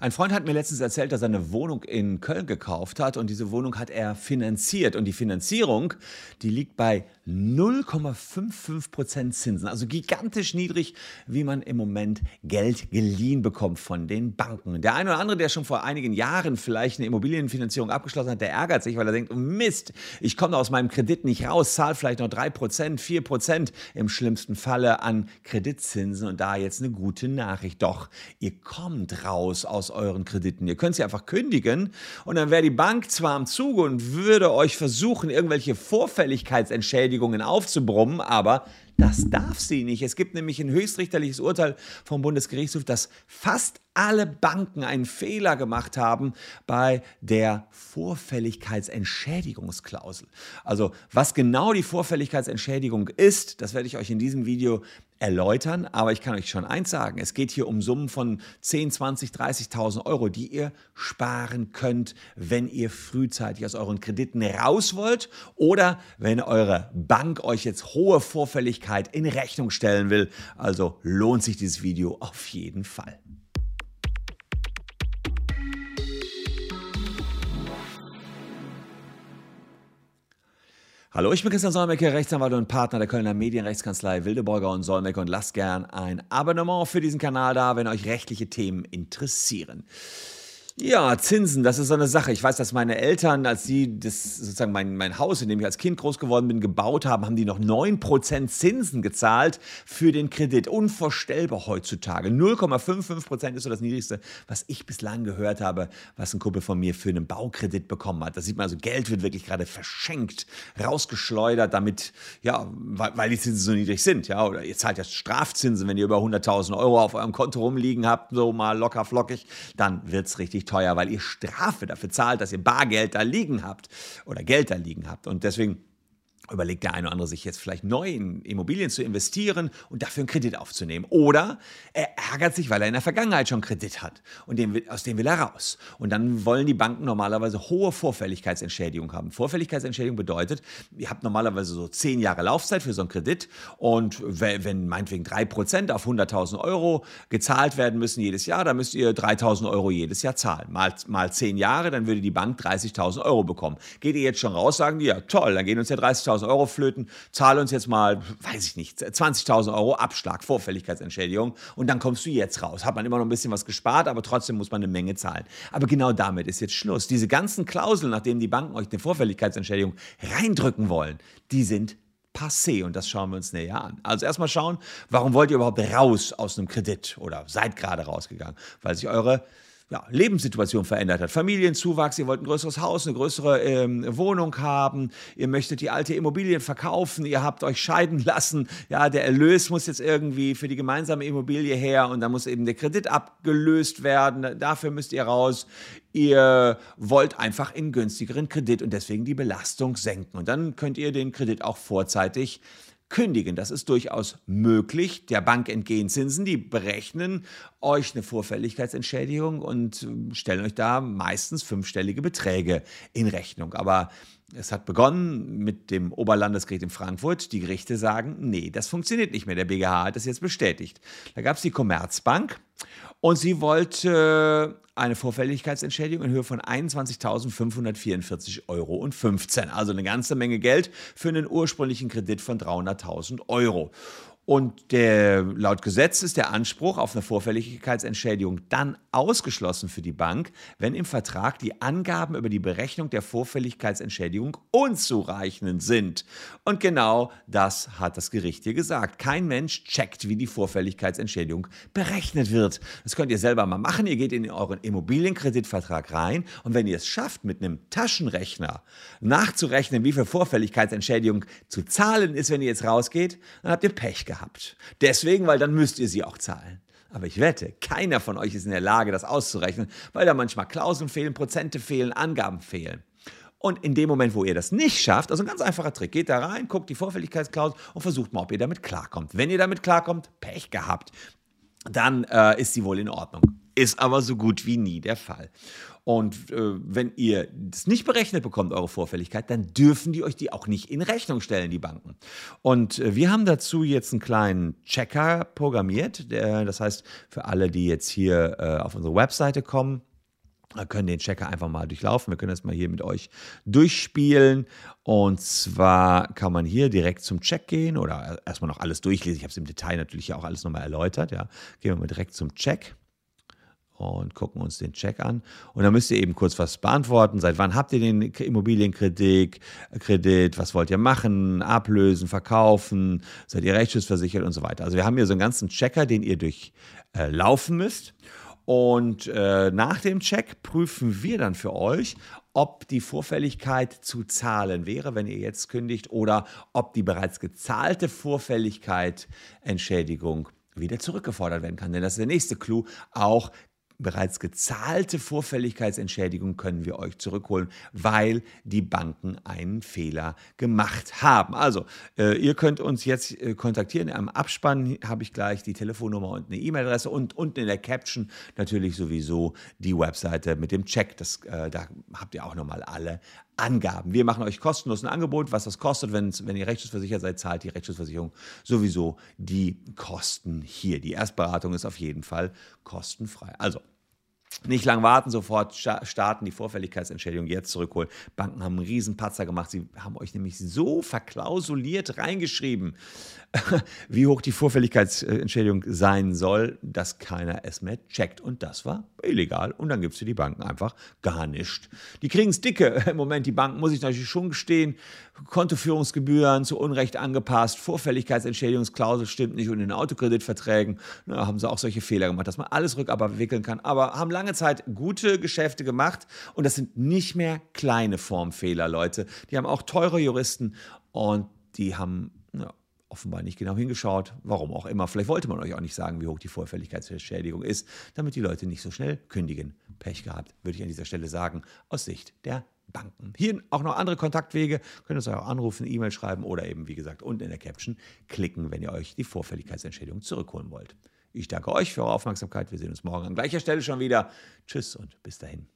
Ein Freund hat mir letztens erzählt, dass er eine Wohnung in Köln gekauft hat und diese Wohnung hat er finanziert. Und die Finanzierung, die liegt bei 0,55% Zinsen, also gigantisch niedrig, wie man im Moment Geld geliehen bekommt von den Banken. Der eine oder andere, der schon vor einigen Jahren vielleicht eine Immobilienfinanzierung abgeschlossen hat, der ärgert sich, weil er denkt, Mist, ich komme aus meinem Kredit nicht raus, zahle vielleicht noch 3%, 4% im schlimmsten Falle an Kreditzinsen und da jetzt eine gute Nachricht. Doch, ihr kommt raus aus euren Krediten. Ihr könnt sie einfach kündigen und dann wäre die Bank zwar am Zuge und würde euch versuchen, irgendwelche Vorfälligkeitsentschädigungen aufzubrummen, aber das darf sie nicht. Es gibt nämlich ein höchstrichterliches Urteil vom Bundesgerichtshof, dass fast alle Banken einen Fehler gemacht haben bei der Vorfälligkeitsentschädigungsklausel. Also was genau die Vorfälligkeitsentschädigung ist, das werde ich euch in diesem Video erläutern, aber ich kann euch schon eins sagen, es geht hier um Summen von 10, 20, 30.000 Euro, die ihr sparen könnt, wenn ihr frühzeitig aus euren Krediten raus wollt oder wenn eure Bank euch jetzt hohe Vorfälligkeit in Rechnung stellen will. Also lohnt sich dieses Video auf jeden Fall. Hallo, ich bin Christian Solmecke, Rechtsanwalt und Partner der Kölner Medienrechtskanzlei Wildeborger und Solmecke und lasst gern ein Abonnement für diesen Kanal da, wenn euch rechtliche Themen interessieren. Ja, Zinsen, das ist so eine Sache. Ich weiß, dass meine Eltern, als sie das sozusagen mein, mein Haus, in dem ich als Kind groß geworden bin, gebaut haben, haben die noch 9% Zinsen gezahlt für den Kredit. Unvorstellbar heutzutage. 0,55% ist so das niedrigste, was ich bislang gehört habe, was ein Kumpel von mir für einen Baukredit bekommen hat. Da sieht man also, Geld wird wirklich gerade verschenkt, rausgeschleudert, damit, ja, weil, weil die Zinsen so niedrig sind. Ja, oder ihr zahlt ja Strafzinsen, wenn ihr über 100.000 Euro auf eurem Konto rumliegen habt, so mal locker flockig, dann wird es richtig teuer, weil ihr Strafe dafür zahlt, dass ihr Bargeld da liegen habt oder Geld da liegen habt. Und deswegen überlegt der eine oder andere sich jetzt vielleicht neu in Immobilien zu investieren und dafür einen Kredit aufzunehmen. Oder er ärgert sich, weil er in der Vergangenheit schon Kredit hat und den, aus dem will er raus. Und dann wollen die Banken normalerweise hohe Vorfälligkeitsentschädigung haben. Vorfälligkeitsentschädigung bedeutet, ihr habt normalerweise so zehn Jahre Laufzeit für so einen Kredit und wenn meinetwegen drei Prozent auf 100.000 Euro gezahlt werden müssen jedes Jahr, dann müsst ihr 3.000 Euro jedes Jahr zahlen. Mal, mal zehn Jahre, dann würde die Bank 30.000 Euro bekommen. Geht ihr jetzt schon raus, sagen die, ja toll, dann gehen uns ja 30.000 20.000 Euro flöten, zahle uns jetzt mal, weiß ich nicht, 20.000 Euro Abschlag, Vorfälligkeitsentschädigung und dann kommst du jetzt raus. Hat man immer noch ein bisschen was gespart, aber trotzdem muss man eine Menge zahlen. Aber genau damit ist jetzt Schluss. Diese ganzen Klauseln, nachdem die Banken euch eine Vorfälligkeitsentschädigung reindrücken wollen, die sind passé und das schauen wir uns näher an. Also erstmal schauen, warum wollt ihr überhaupt raus aus einem Kredit oder seid gerade rausgegangen? Weil sich eure ja, Lebenssituation verändert hat. Familienzuwachs, ihr wollt ein größeres Haus, eine größere ähm, Wohnung haben, ihr möchtet die alte Immobilien verkaufen, ihr habt euch scheiden lassen, ja, der Erlös muss jetzt irgendwie für die gemeinsame Immobilie her und da muss eben der Kredit abgelöst werden, dafür müsst ihr raus. Ihr wollt einfach in günstigeren Kredit und deswegen die Belastung senken. Und dann könnt ihr den Kredit auch vorzeitig kündigen. Das ist durchaus möglich. Der Bank entgehen Zinsen, die berechnen euch eine Vorfälligkeitsentschädigung und stellen euch da meistens fünfstellige Beträge in Rechnung. Aber es hat begonnen mit dem Oberlandesgericht in Frankfurt. Die Gerichte sagen, nee, das funktioniert nicht mehr. Der BGH hat das jetzt bestätigt. Da gab es die Commerzbank und sie wollte eine Vorfälligkeitsentschädigung in Höhe von 21.544,15 Euro. Also eine ganze Menge Geld für einen ursprünglichen Kredit von 300.000 Euro. Und der, laut Gesetz ist der Anspruch auf eine Vorfälligkeitsentschädigung dann ausgeschlossen für die Bank, wenn im Vertrag die Angaben über die Berechnung der Vorfälligkeitsentschädigung unzureichend sind. Und genau das hat das Gericht hier gesagt. Kein Mensch checkt, wie die Vorfälligkeitsentschädigung berechnet wird. Das könnt ihr selber mal machen. Ihr geht in euren Immobilienkreditvertrag rein und wenn ihr es schafft, mit einem Taschenrechner nachzurechnen, wie viel Vorfälligkeitsentschädigung zu zahlen ist, wenn ihr jetzt rausgeht, dann habt ihr Pech gehabt gehabt. Deswegen, weil dann müsst ihr sie auch zahlen. Aber ich wette, keiner von euch ist in der Lage, das auszurechnen, weil da manchmal Klauseln fehlen, Prozente fehlen, Angaben fehlen. Und in dem Moment, wo ihr das nicht schafft, also ein ganz einfacher Trick, geht da rein, guckt die Vorfälligkeitsklausel und versucht mal, ob ihr damit klarkommt. Wenn ihr damit klarkommt, Pech gehabt, dann äh, ist sie wohl in Ordnung. Ist aber so gut wie nie der Fall. Und äh, wenn ihr das nicht berechnet bekommt, eure Vorfälligkeit, dann dürfen die euch die auch nicht in Rechnung stellen, die Banken. Und äh, wir haben dazu jetzt einen kleinen Checker programmiert. Der, das heißt, für alle, die jetzt hier äh, auf unsere Webseite kommen, können den Checker einfach mal durchlaufen. Wir können das mal hier mit euch durchspielen. Und zwar kann man hier direkt zum Check gehen oder erstmal noch alles durchlesen. Ich habe es im Detail natürlich auch alles nochmal erläutert. Ja. Gehen wir mal direkt zum Check und gucken uns den Check an. Und dann müsst ihr eben kurz was beantworten. Seit wann habt ihr den Immobilienkredit? Kredit? Was wollt ihr machen? Ablösen, verkaufen? Seid ihr rechtsschutzversichert und so weiter? Also wir haben hier so einen ganzen Checker, den ihr durchlaufen äh, müsst. Und äh, nach dem Check prüfen wir dann für euch, ob die Vorfälligkeit zu zahlen wäre, wenn ihr jetzt kündigt, oder ob die bereits gezahlte Vorfälligkeit Entschädigung wieder zurückgefordert werden kann. Denn das ist der nächste Clou. Auch bereits gezahlte Vorfälligkeitsentschädigung können wir euch zurückholen, weil die Banken einen Fehler gemacht haben. Also, äh, ihr könnt uns jetzt äh, kontaktieren. Am Abspann habe ich gleich die Telefonnummer und eine E-Mail-Adresse und unten in der Caption natürlich sowieso die Webseite mit dem Check. Das, äh, da habt ihr auch nochmal alle Angaben. Wir machen euch kostenlos ein Angebot, was das kostet. Wenn, ihr rechtsschutzversichert seid, zahlt die Rechtsschutzversicherung sowieso die Kosten hier. Die Erstberatung ist auf jeden Fall kostenfrei. Also, nicht lang warten, sofort starten, die Vorfälligkeitsentschädigung jetzt zurückholen. Banken haben einen Riesenpatzer gemacht. Sie haben euch nämlich so verklausuliert reingeschrieben, wie hoch die Vorfälligkeitsentschädigung sein soll, dass keiner es mehr checkt. Und das war illegal. Und dann es für die Banken einfach gar nichts. Die kriegen es dicke im Moment. Die Banken, muss ich natürlich schon gestehen, Kontoführungsgebühren zu Unrecht angepasst, Vorfälligkeitsentschädigungsklausel stimmt nicht und in Autokreditverträgen na, haben sie auch solche Fehler gemacht, dass man alles rückabwickeln kann. Aber haben lange Zeit gute Geschäfte gemacht und das sind nicht mehr kleine Formfehler, Leute. Die haben auch teure Juristen und die haben ja, offenbar nicht genau hingeschaut, warum auch immer. Vielleicht wollte man euch auch nicht sagen, wie hoch die Vorfälligkeitsentschädigung ist, damit die Leute nicht so schnell kündigen. Pech gehabt, würde ich an dieser Stelle sagen, aus Sicht der Banken. Hier auch noch andere Kontaktwege, könnt ihr uns auch anrufen, E-Mail schreiben oder eben, wie gesagt, unten in der Caption klicken, wenn ihr euch die Vorfälligkeitsentschädigung zurückholen wollt. Ich danke euch für eure Aufmerksamkeit. Wir sehen uns morgen an gleicher Stelle schon wieder. Tschüss und bis dahin.